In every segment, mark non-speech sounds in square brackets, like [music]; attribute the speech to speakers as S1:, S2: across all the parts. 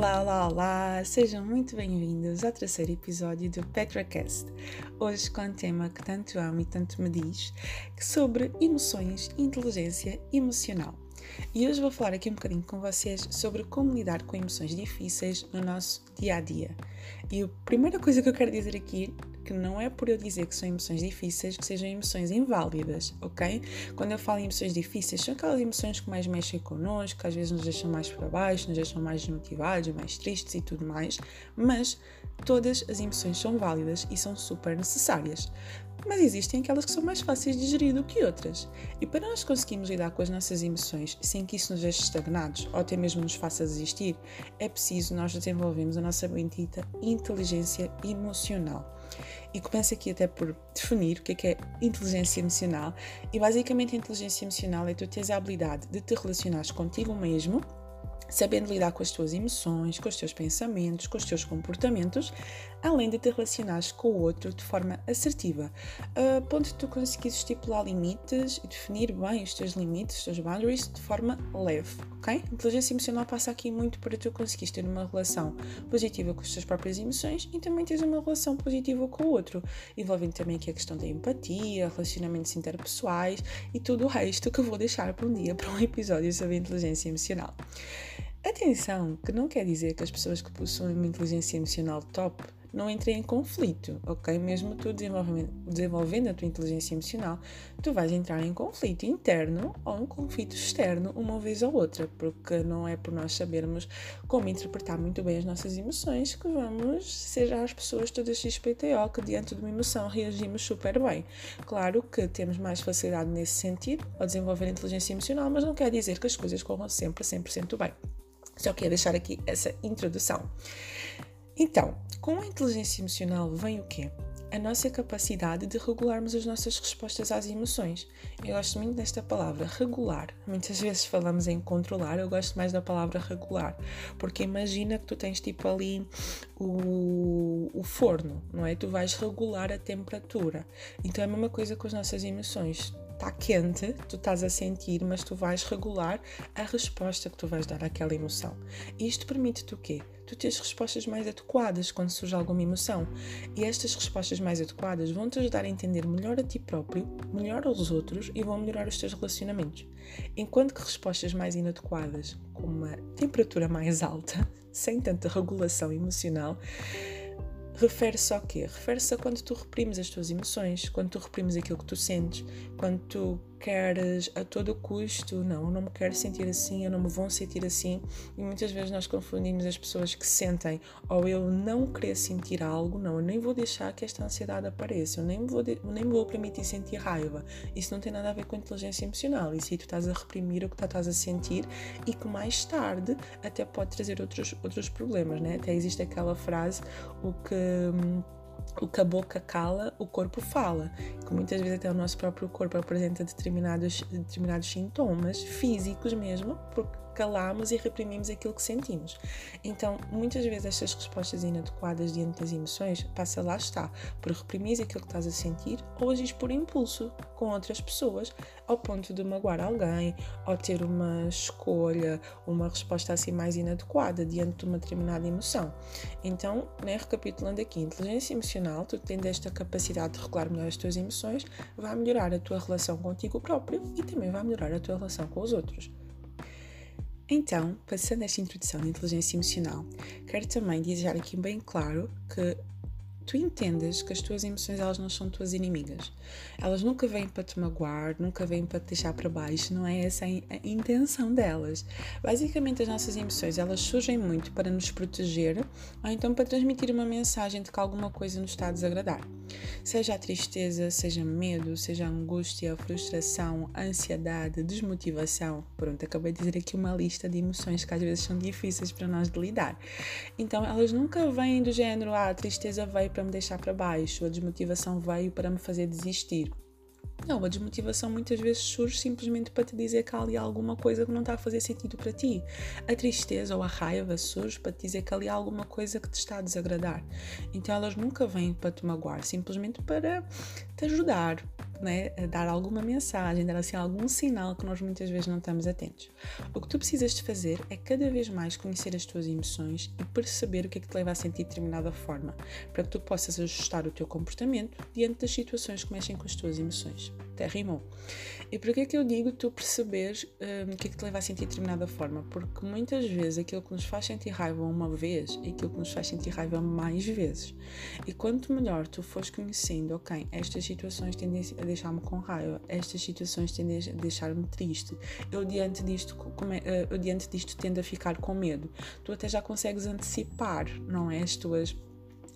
S1: Olá, olá, olá! Sejam muito bem-vindos ao terceiro episódio do PetraCast. Hoje com um tema que tanto amo e tanto me diz, sobre emoções e inteligência emocional. E hoje vou falar aqui um bocadinho com vocês sobre como lidar com emoções difíceis no nosso dia a dia. E a primeira coisa que eu quero dizer aqui que não é por eu dizer que são emoções difíceis que sejam emoções inválidas, ok? Quando eu falo em emoções difíceis, são aquelas emoções que mais mexem connosco, que às vezes nos deixam mais para baixo, nos deixam mais desmotivados, mais tristes e tudo mais, mas todas as emoções são válidas e são super necessárias. Mas existem aquelas que são mais fáceis de gerir do que outras. E para nós conseguirmos lidar com as nossas emoções sem que isso nos deixe estagnados ou até mesmo nos faça desistir, é preciso nós desenvolvermos a nossa bendita inteligência emocional. E começo aqui até por definir o que é, que é inteligência emocional. E basicamente a inteligência emocional é tu teres a habilidade de te relacionares contigo mesmo sabendo lidar com as tuas emoções, com os teus pensamentos, com os teus comportamentos, além de te relacionares com o outro de forma assertiva, a ponto de tu conseguires estipular limites e definir bem os teus limites, os teus boundaries de forma leve, ok? A inteligência emocional passa aqui muito para tu conseguires ter uma relação positiva com as tuas próprias emoções e também teres uma relação positiva com o outro, envolvendo também aqui a questão da empatia, relacionamentos interpessoais e tudo o resto que eu vou deixar para um dia para um episódio sobre inteligência emocional. Atenção, que não quer dizer que as pessoas que possuem uma inteligência emocional top não entrem em conflito, ok? Mesmo tu desenvolvendo a tua inteligência emocional, tu vais entrar em conflito interno ou um conflito externo uma vez ou outra, porque não é por nós sabermos como interpretar muito bem as nossas emoções que vamos ser as pessoas todas XPTO que diante de uma emoção reagimos super bem. Claro que temos mais facilidade nesse sentido ao desenvolver a inteligência emocional, mas não quer dizer que as coisas corram sempre a 100% bem. Só queria deixar aqui essa introdução. Então, com a inteligência emocional vem o quê? A nossa capacidade de regularmos as nossas respostas às emoções. Eu gosto muito desta palavra, regular. Muitas vezes falamos em controlar, eu gosto mais da palavra regular, porque imagina que tu tens tipo ali o, o forno, não é? Tu vais regular a temperatura. Então é a mesma coisa com as nossas emoções está quente, tu estás a sentir, mas tu vais regular a resposta que tu vais dar àquela emoção. E isto permite-te o quê? Tu tens respostas mais adequadas quando surge alguma emoção. E estas respostas mais adequadas vão te ajudar a entender melhor a ti próprio, melhor aos outros e vão melhorar os teus relacionamentos. Enquanto que respostas mais inadequadas, com uma temperatura mais [laughs] alta, sem tanta regulação emocional, refere-se ao quê? Refere-se a quando tu reprimes as tuas emoções, quando tu reprimes aquilo que tu sentes, quando tu queres a todo custo, não, eu não me quero sentir assim, eu não me vou sentir assim. E muitas vezes nós confundimos as pessoas que sentem ou eu não querer sentir algo, não, eu nem vou deixar que esta ansiedade apareça, eu nem vou, nem vou permitir sentir raiva. Isso não tem nada a ver com inteligência emocional, isso aí tu estás a reprimir o que estás a sentir e que mais tarde até pode trazer outros, outros problemas, né? Até existe aquela frase, o que hum, o que a boca cala, o corpo fala. Que muitas vezes até o nosso próprio corpo apresenta determinados, determinados sintomas físicos mesmo, porque calamos e reprimimos aquilo que sentimos. Então, muitas vezes estas respostas inadequadas diante das emoções passa lá está, por reprimir aquilo que estás a sentir ou agir por impulso com outras pessoas ao ponto de magoar alguém ou ter uma escolha, uma resposta assim mais inadequada diante de uma determinada emoção. Então, né, recapitulando aqui, inteligência emocional, tu tendo esta capacidade de regular melhor as tuas emoções, vai melhorar a tua relação contigo próprio e também vai melhorar a tua relação com os outros. Então, passando esta introdução de inteligência emocional, quero também dizer aqui bem claro que tu entendas que as tuas emoções elas não são tuas inimigas. Elas nunca vêm para te magoar, nunca vêm para te deixar para baixo, não é essa a intenção delas. Basicamente as nossas emoções elas surgem muito para nos proteger ou então para transmitir uma mensagem de que alguma coisa nos está a desagradar. Seja a tristeza, seja medo, seja a angústia, a frustração, a ansiedade, desmotivação. Pronto, acabei de dizer aqui uma lista de emoções que às vezes são difíceis para nós de lidar. Então elas nunca vêm do género, ah, a tristeza veio para para me deixar para baixo, a desmotivação veio para me fazer desistir. Não, a desmotivação muitas vezes surge simplesmente para te dizer que há ali alguma coisa que não está a fazer sentido para ti. A tristeza ou a raiva surge para te dizer que ali há alguma coisa que te está a desagradar. Então elas nunca vêm para te magoar, simplesmente para te ajudar, né, dar alguma mensagem, dar assim algum sinal que nós muitas vezes não estamos atentos. O que tu precisas de fazer é cada vez mais conhecer as tuas emoções e perceber o que é que te leva a sentir de determinada forma, para que tu possas ajustar o teu comportamento diante das situações que mexem com as tuas emoções. Até rimou. E por que é que eu digo tu perceberes um, o que é que te leva a sentir de determinada forma? Porque muitas vezes aquilo que nos faz sentir raiva uma vez é aquilo que nos faz sentir raiva mais vezes. E quanto melhor tu fores conhecendo, ok, estas situações tendem a deixar-me com raiva, estas situações tendem a deixar-me triste, eu diante disto, é, eu diante disto tendo a ficar com medo, tu até já consegues antecipar, não é? As tuas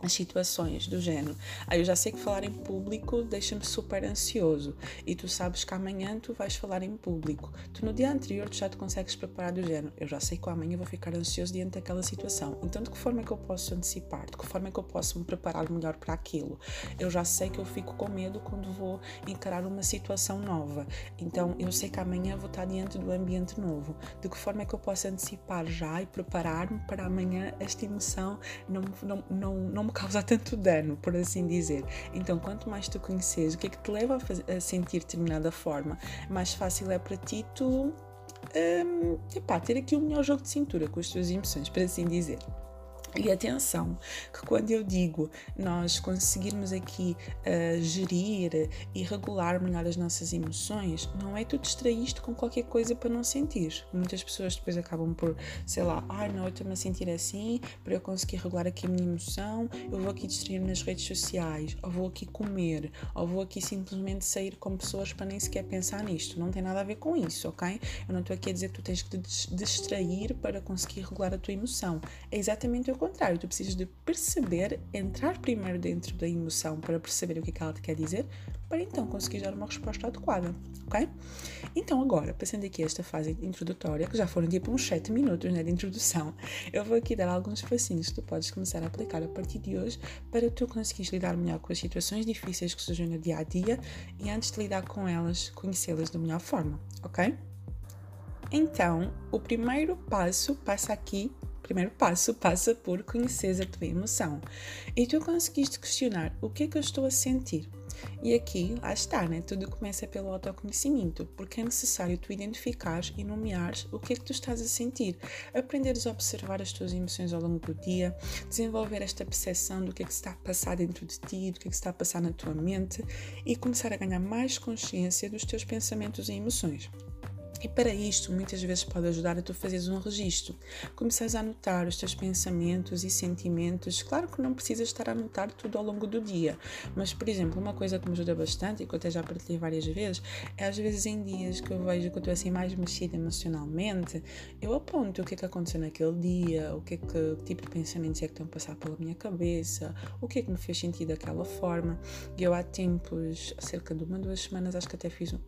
S1: as situações do género. Aí eu já sei que falar em público deixa-me super ansioso e tu sabes que amanhã tu vais falar em público. Tu no dia anterior tu já te consegues preparar do género. Eu já sei que amanhã vou ficar ansioso diante daquela situação. Então de que forma é que eu posso antecipar? De que forma é que eu posso me preparar melhor para aquilo? Eu já sei que eu fico com medo quando vou encarar uma situação nova. Então eu sei que amanhã vou estar diante do ambiente novo. De que forma é que eu posso antecipar já e preparar-me para amanhã esta emoção não, não, não, não me causa tanto dano, por assim dizer. Então, quanto mais tu conheces o que é que te leva a, fazer, a sentir determinada forma, mais fácil é para ti tu um, epá, ter aqui o melhor jogo de cintura com as tuas emoções, por assim dizer. E atenção, que quando eu digo nós conseguirmos aqui uh, gerir e regular melhor as nossas emoções, não é tu distraíste com qualquer coisa para não sentir. Muitas pessoas depois acabam por, sei lá, ai ah, não, eu estou-me a sentir assim, para eu conseguir regular aqui a minha emoção, eu vou aqui distrair-me nas redes sociais, ou vou aqui comer, ou vou aqui simplesmente sair com pessoas para nem sequer pensar nisto. Não tem nada a ver com isso, ok? Eu não estou aqui a dizer que tu tens que te distrair para conseguir regular a tua emoção. É exatamente o contrário, tu precisas de perceber, entrar primeiro dentro da emoção para perceber o que, é que ela te quer dizer, para então conseguir dar uma resposta adequada, ok? Então agora, passando aqui esta fase introdutória, que já foram tipo uns 7 minutos né, de introdução, eu vou aqui dar alguns passinhos que tu podes começar a aplicar a partir de hoje para tu conseguires lidar melhor com as situações difíceis que surgem no dia a dia e antes de lidar com elas, conhecê-las da melhor forma, ok? Então, o primeiro passo passa aqui primeiro passo passa por conhecer a tua emoção. E tu conseguiste questionar o que é que eu estou a sentir. E aqui, lá está, né? Tudo começa pelo autoconhecimento, porque é necessário tu identificares e nomeares o que é que tu estás a sentir. Aprenderes a observar as tuas emoções ao longo do dia, desenvolver esta percepção do que é que está a passar dentro de ti, do que é que está a passar na tua mente e começar a ganhar mais consciência dos teus pensamentos e emoções. E para isto, muitas vezes pode ajudar a tu fazeres um registro. Começares a anotar os teus pensamentos e sentimentos. Claro que não precisas estar a anotar tudo ao longo do dia, mas, por exemplo, uma coisa que me ajuda bastante e que eu até já partilhei várias vezes é às vezes em dias que eu vejo que eu estou assim mais mexida emocionalmente, eu aponto o que é que aconteceu naquele dia, o que é que, que tipo de pensamentos é que estão a passar pela minha cabeça, o que é que me fez sentir daquela forma. E eu há tempos, cerca de uma, duas semanas, acho que até fiz um,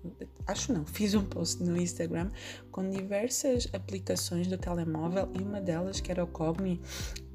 S1: acho não, fiz um post no Instagram Instagram com diversas aplicações do telemóvel e uma delas, que era o Cogni,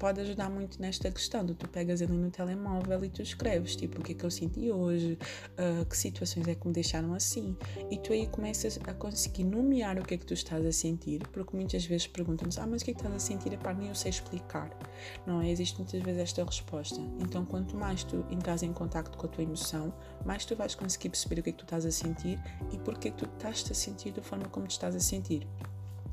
S1: pode ajudar muito nesta questão. Tu pegas ali no telemóvel e tu escreves, tipo, o que é que eu senti hoje, uh, que situações é que me deixaram assim. E tu aí começas a conseguir nomear o que é que tu estás a sentir, porque muitas vezes perguntam-nos, ah, mas o que é que estás a sentir? Epá, nem eu sei explicar. Não é? Existe muitas vezes esta resposta. Então, quanto mais tu entras em contato com a tua emoção, mais tu vais conseguir perceber o que é que tu estás a sentir e porque é que tu estás a sentir da forma como te estás a sentir.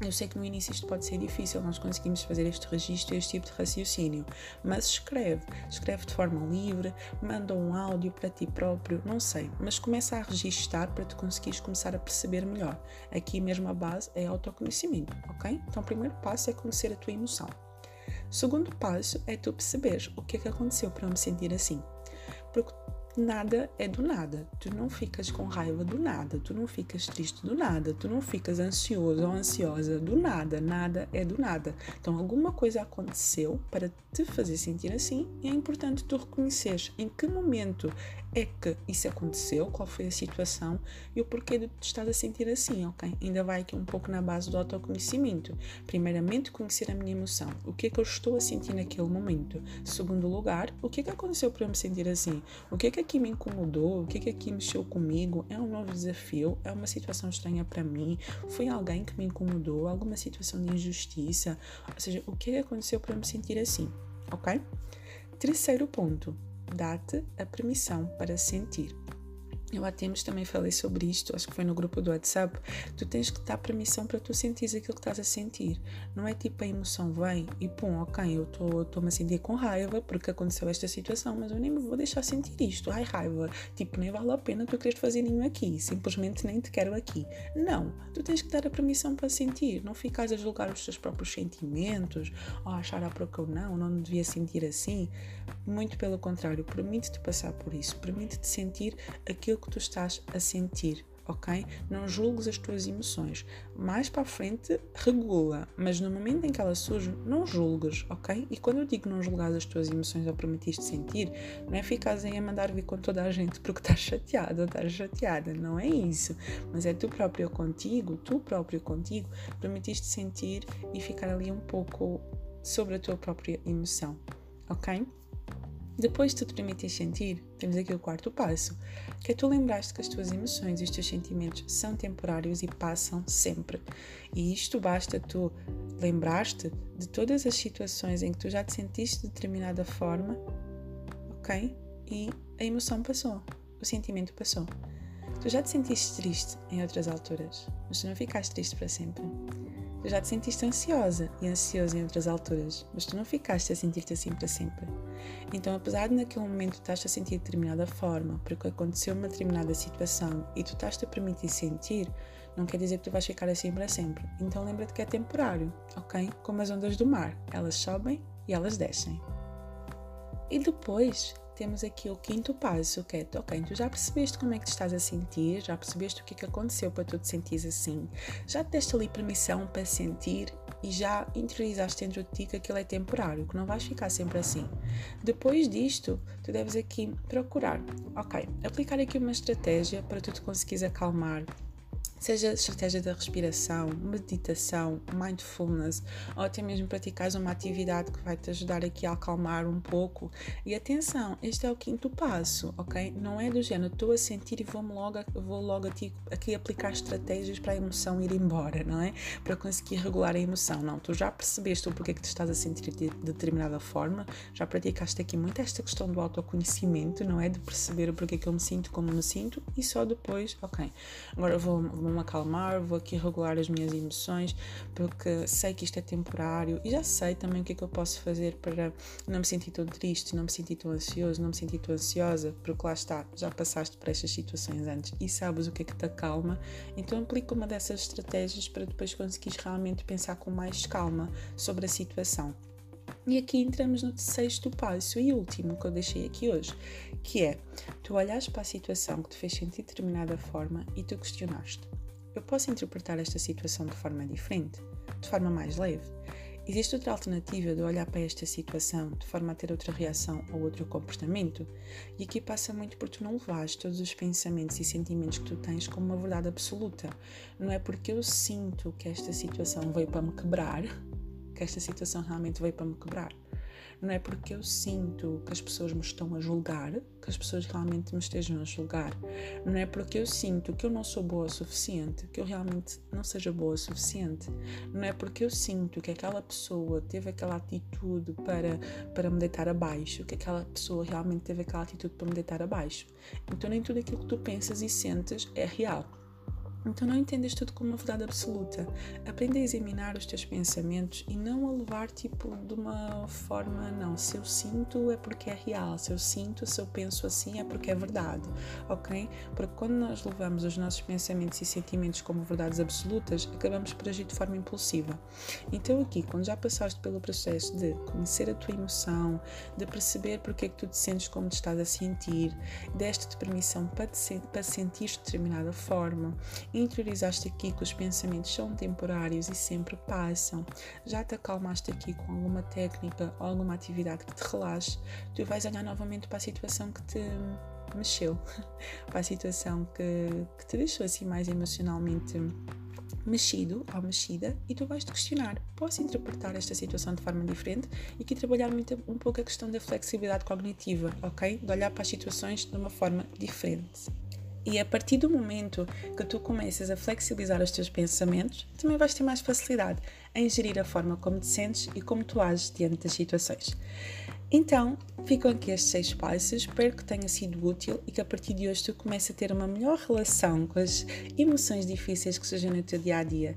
S1: Eu sei que no início isto pode ser difícil, nós conseguimos fazer este registro, este tipo de raciocínio, mas escreve, escreve de forma livre, manda um áudio para ti próprio, não sei, mas começa a registar para tu conseguires começar a perceber melhor. Aqui mesmo a base é autoconhecimento, ok? Então o primeiro passo é conhecer a tua emoção. O segundo passo é tu perceberes o que é que aconteceu para eu me sentir assim. Porque nada é do nada. Tu não ficas com raiva do nada, tu não ficas triste do nada, tu não ficas ansioso ou ansiosa do nada, nada é do nada. Então alguma coisa aconteceu para te fazer sentir assim e é importante tu reconheceres em que momento é que isso aconteceu, qual foi a situação e o porquê de te estar a sentir assim, ok? Ainda vai aqui um pouco na base do autoconhecimento. Primeiramente, conhecer a minha emoção. O que é que eu estou a sentir naquele momento? Segundo lugar, o que é que aconteceu para eu me sentir assim? O que é que aqui me incomodou? O que é que aqui mexeu comigo? É um novo desafio? É uma situação estranha para mim? Foi alguém que me incomodou? Alguma situação de injustiça? Ou seja, o que é que aconteceu para eu me sentir assim, ok? Terceiro ponto, dá-te a permissão para sentir. Eu há tempos também falei sobre isto, acho que foi no grupo do WhatsApp. Tu tens que dar permissão para tu sentires aquilo que estás a sentir. Não é tipo a emoção vem e pum, ok, eu estou-me a sentir com raiva porque aconteceu esta situação, mas eu nem me vou deixar sentir isto. Ai, raiva, tipo, nem vale a pena tu queres fazer nenhum aqui, simplesmente nem te quero aqui. Não, tu tens que dar a permissão para sentir, não ficas a julgar os teus próprios sentimentos ou a achar a porque eu não, não devia sentir assim. Muito pelo contrário, permite-te passar por isso, permite-te sentir aquilo que tu estás a sentir, ok? Não julgues as tuas emoções. Mais para a frente, regula, mas no momento em que elas surgem, não julgues, ok? E quando eu digo não julgar as tuas emoções ou permitiste sentir, não é ficar aí a mandar vir com toda a gente [laughs] porque estás chateado ou estás chateada, não é isso. Mas é tu próprio contigo, tu próprio contigo, permitiste sentir e ficar ali um pouco sobre a tua própria emoção, ok? Depois de tu permitir sentir, temos aqui o quarto passo, que é tu lembraste que as tuas emoções e os teus sentimentos são temporários e passam sempre. E isto basta tu lembraste de todas as situações em que tu já te sentiste de determinada forma, ok? E a emoção passou, o sentimento passou. Tu já te sentiste triste em outras alturas, mas tu não ficaste triste para sempre. Tu já te sentiste ansiosa e ansioso em outras alturas, mas tu não ficaste a sentir-te assim para sempre. Então, apesar de naquele momento estás a sentir de determinada forma, porque aconteceu uma determinada situação e tu estás-te a permitir sentir, não quer dizer que tu vais ficar assim para sempre. Então, lembra-te que é temporário, ok? Como as ondas do mar, elas sobem e elas descem. E depois, temos aqui o quinto passo, que é, ok, tu já percebeste como é que te estás a sentir, já percebeste o que é que aconteceu para tu te sentires assim, já te deste ali permissão para sentir e já interiorizaste dentro de ti que aquilo é temporário, que não vais ficar sempre assim. Depois disto, tu deves aqui procurar, ok, aplicar aqui uma estratégia para tu te conseguires acalmar, seja estratégia da respiração, meditação, mindfulness, ou até mesmo praticares uma atividade que vai te ajudar aqui a acalmar um pouco. E atenção, este é o quinto passo, ok? Não é do género, estou a sentir e vou-me logo, vou logo aqui, aqui aplicar estratégias para a emoção ir embora, não é? Para conseguir regular a emoção. Não, tu já percebeste o porquê que te estás a sentir de determinada forma, já praticaste aqui muito esta questão do autoconhecimento, não é? De perceber o porquê que eu me sinto como me sinto e só depois, ok, agora vou, vou vou-me acalmar, vou aqui regular as minhas emoções, porque sei que isto é temporário e já sei também o que é que eu posso fazer para não me sentir tão triste, não me sentir tão ansioso, não me sentir tão ansiosa, porque lá está, já passaste por estas situações antes e sabes o que é que te acalma, então aplica uma dessas estratégias para depois conseguires realmente pensar com mais calma sobre a situação. E aqui entramos no sexto passo e último que eu deixei aqui hoje, que é tu olhas para a situação que te fez sentir de determinada forma e tu questionaste. Eu posso interpretar esta situação de forma diferente, de forma mais leve. Existe outra alternativa de olhar para esta situação de forma a ter outra reação ou outro comportamento? E aqui passa muito por tu não levares todos os pensamentos e sentimentos que tu tens como uma verdade absoluta. Não é porque eu sinto que esta situação veio para me quebrar que esta situação realmente veio para me quebrar. Não é porque eu sinto que as pessoas me estão a julgar, que as pessoas realmente me estejam a julgar. Não é porque eu sinto que eu não sou boa o suficiente, que eu realmente não seja boa o suficiente. Não é porque eu sinto que aquela pessoa teve aquela atitude para, para me deitar abaixo, que aquela pessoa realmente teve aquela atitude para me deitar abaixo. Então nem tudo aquilo que tu pensas e sentes é real. Então não entendas tudo como uma verdade absoluta. Aprende a examinar os teus pensamentos e não a levar tipo de uma forma, não, se eu sinto é porque é real, se eu sinto, se eu penso assim é porque é verdade, ok? Porque quando nós levamos os nossos pensamentos e sentimentos como verdades absolutas, acabamos por agir de forma impulsiva. Então aqui, quando já passaste pelo processo de conhecer a tua emoção, de perceber porque é que tu te sentes como te estás a sentir, deste-te permissão para, te, para sentir de determinada forma, Interiorizaste aqui que os pensamentos são temporários e sempre passam. Já te acalmaste aqui com alguma técnica ou alguma atividade que te relaxe. Tu vais olhar novamente para a situação que te mexeu, [laughs] para a situação que, que te deixou assim mais emocionalmente mexido ou mexida e tu vais te questionar: posso interpretar esta situação de forma diferente? E aqui trabalhar muito, um pouco a questão da flexibilidade cognitiva, ok? De olhar para as situações de uma forma diferente. E a partir do momento que tu começas a flexibilizar os teus pensamentos, também vais ter mais facilidade em gerir a forma como te sentes e como tu ages diante das situações. Então, ficam aqui estes seis passos, espero que tenha sido útil e que a partir de hoje tu comece a ter uma melhor relação com as emoções difíceis que surgem no teu dia a dia.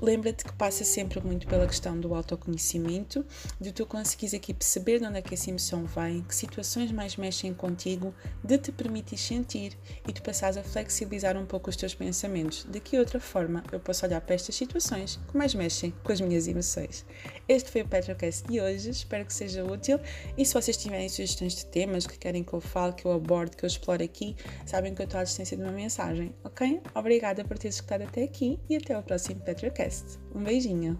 S1: Lembra-te que passa sempre muito pela questão do autoconhecimento, de tu conseguires aqui perceber de onde é que essa emoção vem, que situações mais mexem contigo, de te permitir sentir e tu passares a flexibilizar um pouco os teus pensamentos. De que outra forma eu posso olhar para estas situações que mais mexem com as minhas emoções. Este foi o Petrocast de hoje, espero que seja útil e se vocês tiverem sugestões de temas que querem que eu fale, que eu aborde, que eu explore aqui, sabem que eu estou à distância de uma mensagem, ok? Obrigada por teres escutado até aqui e até ao próximo Petrocast. Um beijinho!